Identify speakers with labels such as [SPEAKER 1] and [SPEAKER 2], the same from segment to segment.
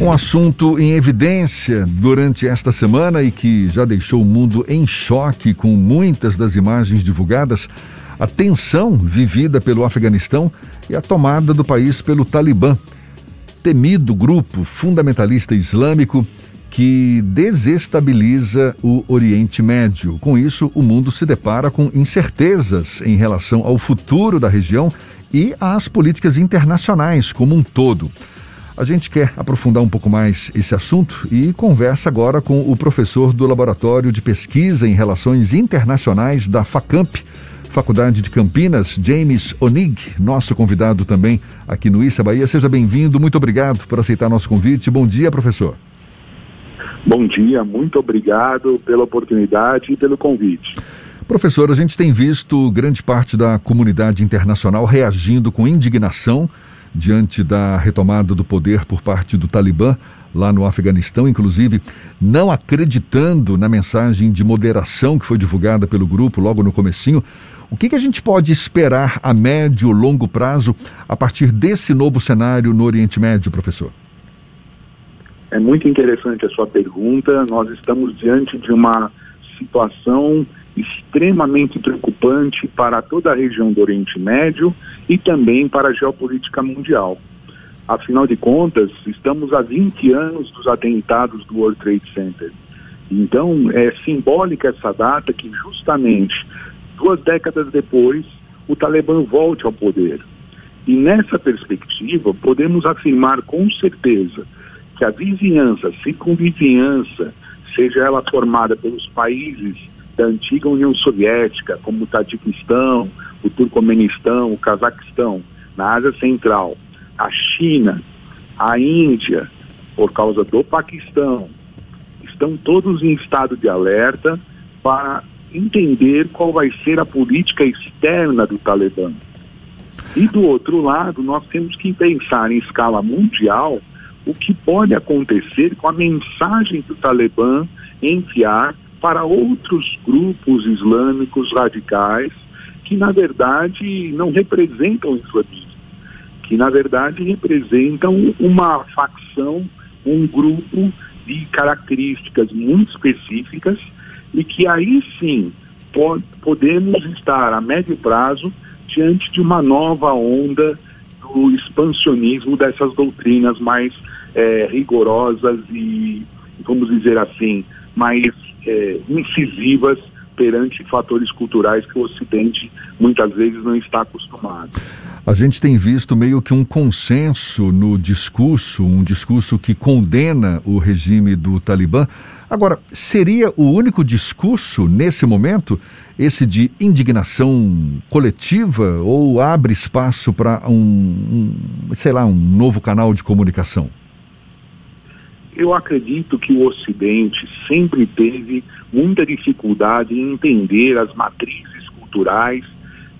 [SPEAKER 1] Um assunto em evidência durante esta semana e que já deixou o mundo em choque com muitas das imagens divulgadas, a tensão vivida pelo Afeganistão e a tomada do país pelo Talibã, temido grupo fundamentalista islâmico que desestabiliza o Oriente Médio. Com isso, o mundo se depara com incertezas em relação ao futuro da região e às políticas internacionais como um todo. A gente quer aprofundar um pouco mais esse assunto e conversa agora com o professor do Laboratório de Pesquisa em Relações Internacionais da FACAMP, Faculdade de Campinas, James Onig, nosso convidado também aqui no Issa Bahia. Seja bem-vindo, muito obrigado por aceitar nosso convite. Bom dia, professor.
[SPEAKER 2] Bom dia, muito obrigado pela oportunidade e pelo convite.
[SPEAKER 1] Professor, a gente tem visto grande parte da comunidade internacional reagindo com indignação diante da retomada do poder por parte do Talibã lá no Afeganistão, inclusive não acreditando na mensagem de moderação que foi divulgada pelo grupo logo no comecinho. O que, que a gente pode esperar a médio longo prazo a partir desse novo cenário no Oriente Médio, professor?
[SPEAKER 2] É muito interessante a sua pergunta. Nós estamos diante de uma situação extremamente preocupante para toda a região do Oriente Médio e também para a geopolítica mundial. Afinal de contas, estamos há 20 anos dos atentados do World Trade Center. Então, é simbólica essa data que, justamente duas décadas depois, o Talibã volte ao poder. E nessa perspectiva, podemos afirmar com certeza que a vizinhança, circunvizinhança, seja ela formada pelos países da antiga União Soviética, como o Tadiquistão, o Turcomenistão, o Cazaquistão, na Ásia Central, a China, a Índia, por causa do Paquistão, estão todos em estado de alerta para entender qual vai ser a política externa do Talibã. E do outro lado, nós temos que pensar em escala mundial o que pode acontecer com a mensagem que o Talibã enviar para outros grupos islâmicos radicais que, na verdade, não representam o islamismo, que, na verdade, representam uma facção, um grupo de características muito específicas e que aí sim podemos estar a médio prazo diante de uma nova onda do expansionismo dessas doutrinas mais é, rigorosas e, vamos dizer assim, mais é, incisivas perante fatores culturais que o Ocidente muitas vezes não está acostumado.
[SPEAKER 1] A gente tem visto meio que um consenso no discurso, um discurso que condena o regime do Talibã. Agora, seria o único discurso nesse momento esse de indignação coletiva ou abre espaço para um, um, sei lá, um novo canal de comunicação?
[SPEAKER 2] Eu acredito que o Ocidente sempre teve muita dificuldade em entender as matrizes culturais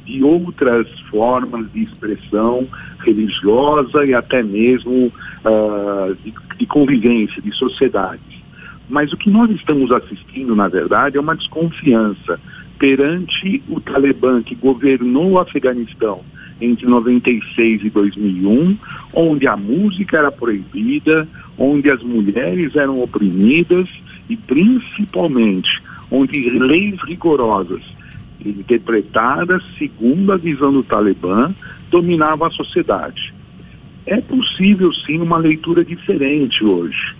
[SPEAKER 2] de outras formas de expressão religiosa e até mesmo uh, de, de convivência, de sociedade. Mas o que nós estamos assistindo, na verdade, é uma desconfiança perante o Talibã que governou o Afeganistão entre 96 e 2001, onde a música era proibida, onde as mulheres eram oprimidas e principalmente onde leis rigorosas, interpretadas segundo a visão do Talibã, dominavam a sociedade. É possível sim uma leitura diferente hoje.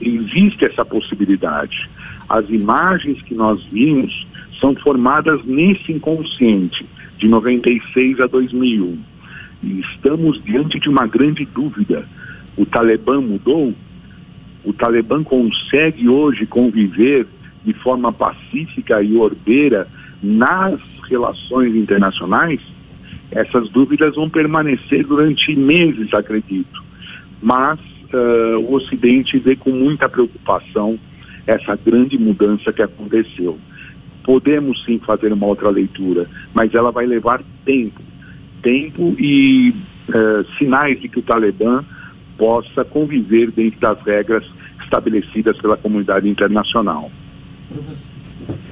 [SPEAKER 2] Existe essa possibilidade. As imagens que nós vimos são formadas nesse inconsciente de 96 a 2001. E estamos diante de uma grande dúvida. O Talibã mudou? O Talibã consegue hoje conviver de forma pacífica e ordeira nas relações internacionais? Essas dúvidas vão permanecer durante meses, acredito. Mas uh, o Ocidente vê com muita preocupação essa grande mudança que aconteceu podemos sim fazer uma outra leitura, mas ela vai levar tempo. Tempo e uh, sinais de que o Talibã possa conviver dentro das regras estabelecidas pela comunidade internacional.
[SPEAKER 3] Professor,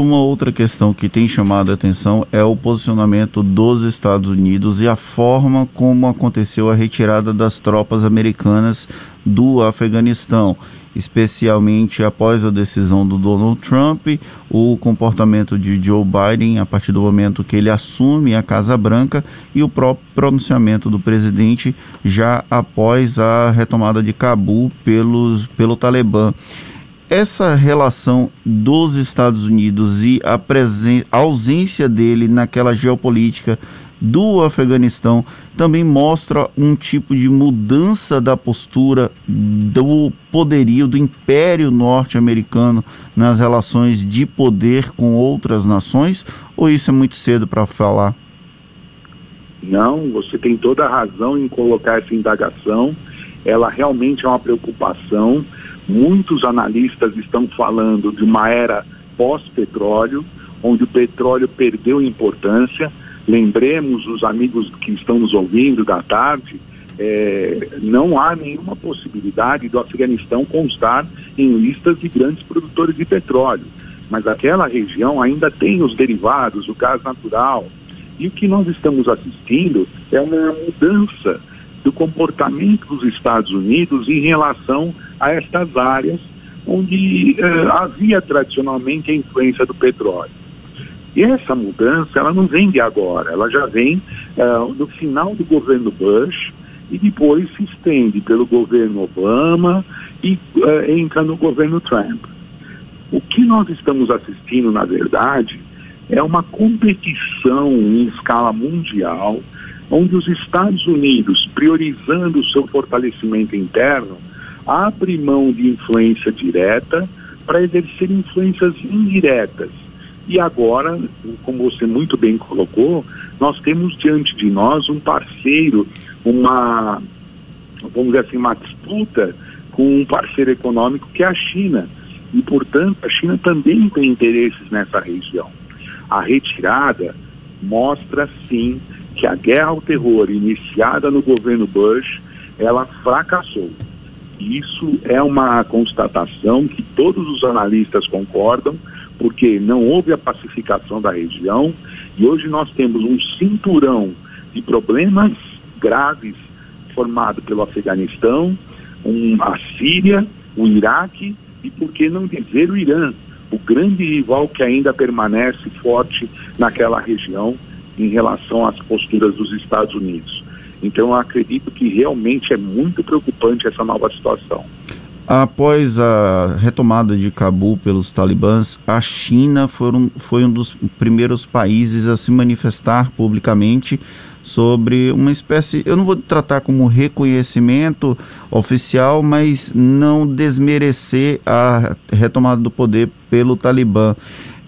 [SPEAKER 3] uma outra questão que tem chamado a atenção é o posicionamento dos Estados Unidos e a forma como aconteceu a retirada das tropas americanas do Afeganistão, especialmente após a decisão do Donald Trump, o comportamento de Joe Biden a partir do momento que ele assume a Casa Branca e o próprio pronunciamento do presidente já após a retomada de Cabul pelos, pelo Talibã essa relação dos Estados Unidos e a, a ausência dele naquela geopolítica do Afeganistão também mostra um tipo de mudança da postura do poderio do Império Norte-Americano nas relações de poder com outras nações? Ou isso é muito cedo para falar?
[SPEAKER 2] Não, você tem toda a razão em colocar essa indagação. Ela realmente é uma preocupação Muitos analistas estão falando de uma era pós-petróleo, onde o petróleo perdeu importância. Lembremos os amigos que estão nos ouvindo da tarde, é, não há nenhuma possibilidade do Afeganistão constar em listas de grandes produtores de petróleo. Mas aquela região ainda tem os derivados, o gás natural. E o que nós estamos assistindo é uma mudança do comportamento dos Estados Unidos em relação a estas áreas onde uh, havia tradicionalmente a influência do petróleo. E essa mudança, ela não vem de agora, ela já vem uh, no final do governo Bush e depois se estende pelo governo Obama e uh, entra no governo Trump. O que nós estamos assistindo, na verdade, é uma competição em escala mundial onde os Estados Unidos, priorizando o seu fortalecimento interno, abre mão de influência direta para exercer influências indiretas. E agora, como você muito bem colocou, nós temos diante de nós um parceiro, uma, vamos dizer assim, uma disputa com um parceiro econômico que é a China. E, portanto, a China também tem interesses nessa região. A retirada mostra, sim, que a guerra ao terror iniciada no governo Bush, ela fracassou. Isso é uma constatação que todos os analistas concordam, porque não houve a pacificação da região e hoje nós temos um cinturão de problemas graves formado pelo Afeganistão, um, a Síria, o Iraque e, por que não dizer, o Irã, o grande rival que ainda permanece forte naquela região em relação às posturas dos Estados Unidos. Então, eu acredito que realmente é muito preocupante essa nova situação.
[SPEAKER 3] Após a retomada de Cabul pelos talibãs, a China foram, foi um dos primeiros países a se manifestar publicamente sobre uma espécie, eu não vou tratar como reconhecimento oficial, mas não desmerecer a retomada do poder pelo Talibã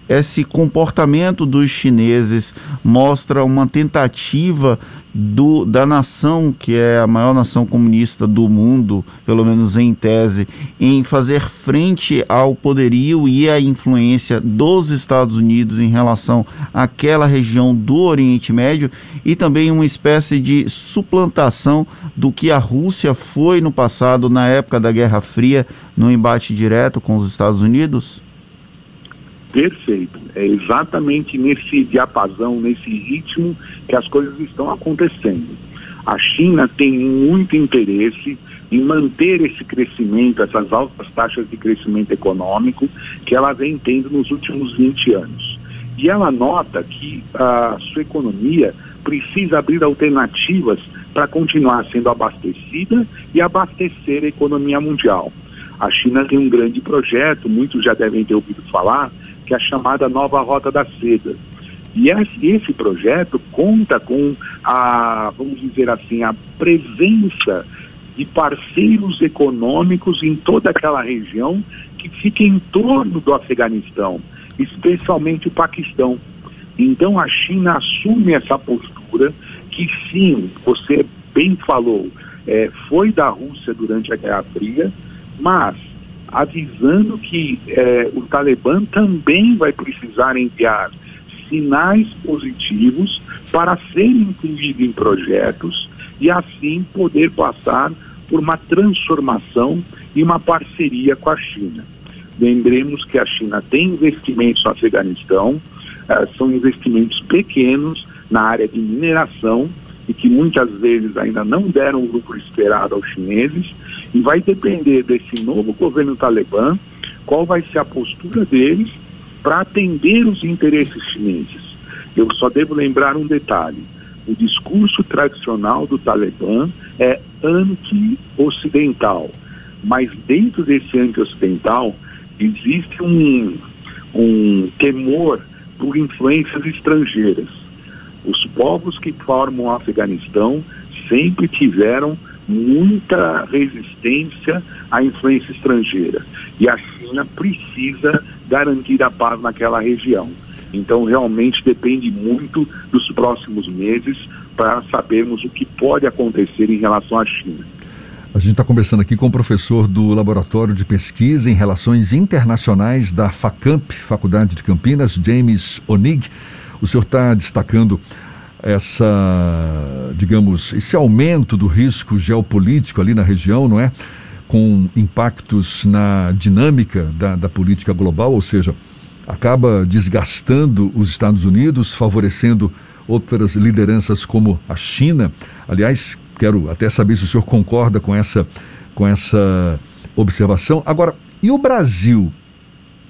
[SPEAKER 3] esse comportamento dos chineses mostra uma tentativa do, da nação, que é a maior nação comunista do mundo, pelo menos em tese, em fazer frente ao poderio e à influência dos Estados Unidos em relação àquela região do Oriente Médio e também uma espécie de suplantação do que a Rússia foi no passado, na época da Guerra Fria, no embate direto com os Estados Unidos?
[SPEAKER 2] Perfeito. É exatamente nesse diapasão, nesse ritmo que as coisas estão acontecendo. A China tem muito interesse em manter esse crescimento, essas altas taxas de crescimento econômico que ela vem tendo nos últimos 20 anos. E ela nota que a sua economia precisa abrir alternativas para continuar sendo abastecida e abastecer a economia mundial. A China tem um grande projeto, muitos já devem ter ouvido falar, que é a chamada Nova Rota da Seda. E esse projeto conta com a, vamos dizer assim, a presença de parceiros econômicos em toda aquela região que fica em torno do Afeganistão, especialmente o Paquistão. Então a China assume essa postura que sim, você bem falou, é, foi da Rússia durante a Guerra Fria, mas avisando que eh, o Talibã também vai precisar enviar sinais positivos para ser incluído em projetos e assim poder passar por uma transformação e uma parceria com a China. Lembremos que a China tem investimentos no Afeganistão, uh, são investimentos pequenos na área de mineração e que muitas vezes ainda não deram o lucro esperado aos chineses, e vai depender desse novo governo talibã qual vai ser a postura deles para atender os interesses chineses. Eu só devo lembrar um detalhe: o discurso tradicional do Talibã é anti-ocidental, mas dentro desse anti-ocidental existe um, um temor por influências estrangeiras. Os povos que formam o Afeganistão sempre tiveram muita resistência à influência estrangeira. E a China precisa garantir a paz naquela região. Então, realmente depende muito dos próximos meses para sabermos o que pode acontecer em relação à China.
[SPEAKER 1] A gente está conversando aqui com o professor do Laboratório de Pesquisa em Relações Internacionais da FACAMP, Faculdade de Campinas, James Onig. O senhor está destacando essa, digamos, esse aumento do risco geopolítico ali na região, não é? Com impactos na dinâmica da, da política global, ou seja, acaba desgastando os Estados Unidos, favorecendo outras lideranças como a China. Aliás, quero até saber se o senhor concorda com essa, com essa observação. Agora, e o Brasil?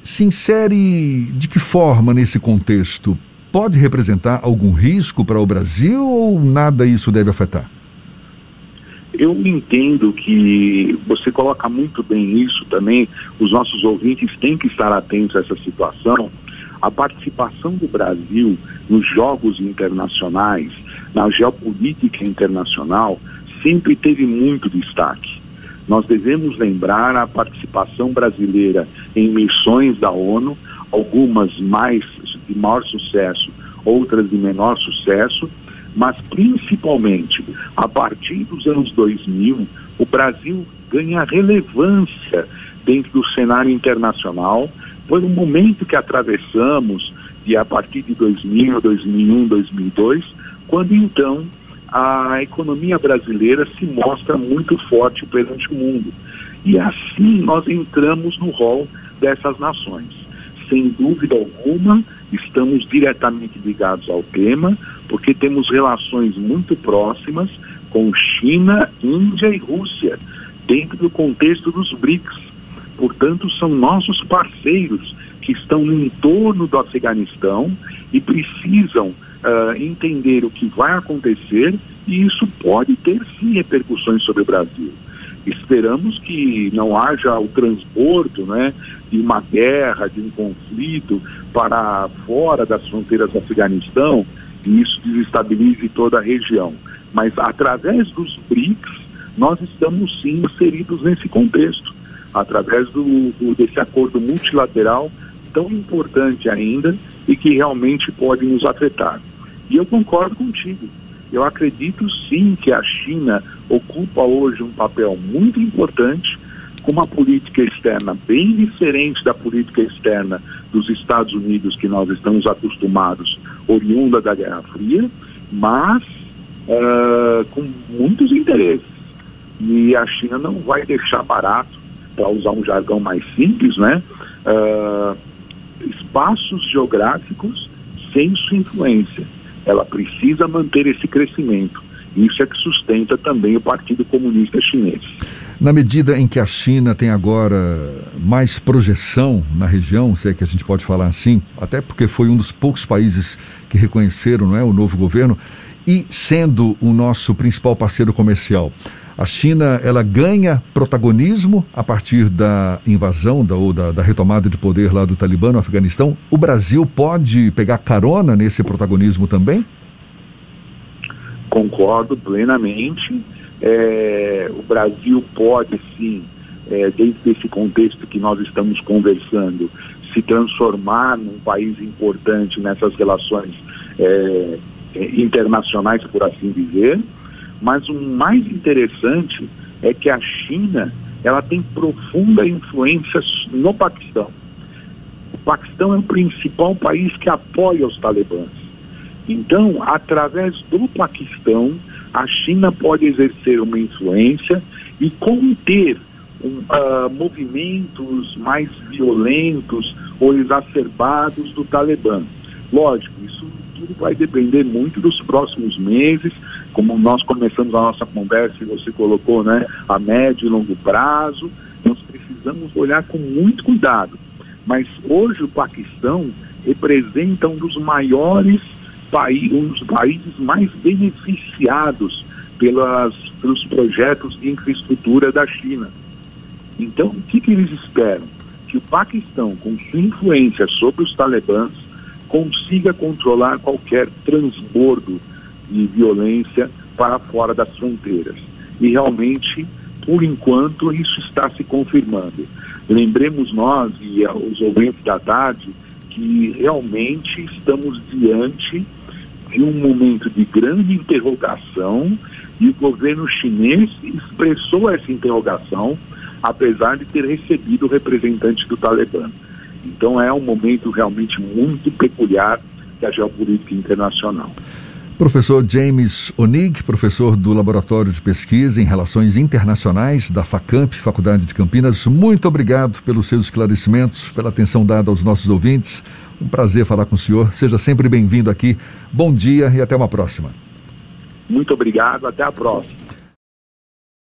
[SPEAKER 1] Se insere de que forma nesse contexto? Pode representar algum risco para o Brasil ou nada isso deve afetar?
[SPEAKER 2] Eu entendo que você coloca muito bem isso também. Os nossos ouvintes têm que estar atentos a essa situação. A participação do Brasil nos jogos internacionais, na geopolítica internacional, sempre teve muito destaque. Nós devemos lembrar a participação brasileira em missões da ONU, algumas mais de maior sucesso, outras de menor sucesso, mas principalmente a partir dos anos 2000, o Brasil ganha relevância dentro do cenário internacional. Foi um momento que atravessamos e a partir de 2000, 2001, 2002, quando então a economia brasileira se mostra muito forte perante o mundo. E assim nós entramos no rol dessas nações. Sem dúvida alguma, estamos diretamente ligados ao tema, porque temos relações muito próximas com China, Índia e Rússia, dentro do contexto dos BRICS. Portanto, são nossos parceiros que estão no entorno do Afeganistão e precisam uh, entender o que vai acontecer e isso pode ter sim repercussões sobre o Brasil. Esperamos que não haja o transbordo né, de uma guerra, de um conflito para fora das fronteiras do Afeganistão e isso desestabilize toda a região. Mas através dos BRICS, nós estamos sim inseridos nesse contexto, através do, do, desse acordo multilateral tão importante ainda e que realmente pode nos afetar. E eu concordo contigo. Eu acredito sim que a China ocupa hoje um papel muito importante com uma política externa bem diferente da política externa dos Estados Unidos que nós estamos acostumados, oriunda da Guerra Fria, mas uh, com muitos interesses. E a China não vai deixar barato, para usar um jargão mais simples, né? Uh, espaços geográficos sem sua influência. Ela precisa manter esse crescimento. Isso é que sustenta também o Partido Comunista Chinês.
[SPEAKER 1] Na medida em que a China tem agora mais projeção na região, se é que a gente pode falar assim, até porque foi um dos poucos países que reconheceram não é, o novo governo, e sendo o nosso principal parceiro comercial, a China ela ganha protagonismo a partir da invasão da, ou da, da retomada de poder lá do Talibã no Afeganistão. O Brasil pode pegar carona nesse protagonismo também?
[SPEAKER 2] Concordo plenamente. É, o Brasil pode sim, é, desse contexto que nós estamos conversando, se transformar num país importante nessas relações é, é internacionais, por assim dizer. Mas o mais interessante é que a China ela tem profunda influência no Paquistão. O Paquistão é o principal país que apoia os talibãs. Então, através do Paquistão, a China pode exercer uma influência e conter uh, movimentos mais violentos ou exacerbados do Talibã. Lógico, isso tudo vai depender muito dos próximos meses, como nós começamos a nossa conversa e você colocou, né, a médio e longo prazo, nós precisamos olhar com muito cuidado. Mas hoje o Paquistão representa um dos maiores países, um dos países mais beneficiados pelas, pelos projetos de infraestrutura da China. Então, o que, que eles esperam? Que o Paquistão, com sua influência sobre os talibãs, consiga controlar qualquer transbordo de violência para fora das fronteiras. E realmente, por enquanto, isso está se confirmando. Lembremos nós e os ouvintes da tarde que realmente estamos diante de um momento de grande interrogação e o governo chinês expressou essa interrogação, apesar de ter recebido o representante do Talibã. Então é um momento realmente muito peculiar da geopolítica internacional.
[SPEAKER 1] Professor James Onig, professor do Laboratório de Pesquisa em Relações Internacionais da FACAMP, Faculdade de Campinas, muito obrigado pelos seus esclarecimentos, pela atenção dada aos nossos ouvintes. Um prazer falar com o senhor. Seja sempre bem-vindo aqui. Bom dia e até uma próxima.
[SPEAKER 2] Muito obrigado, até a próxima.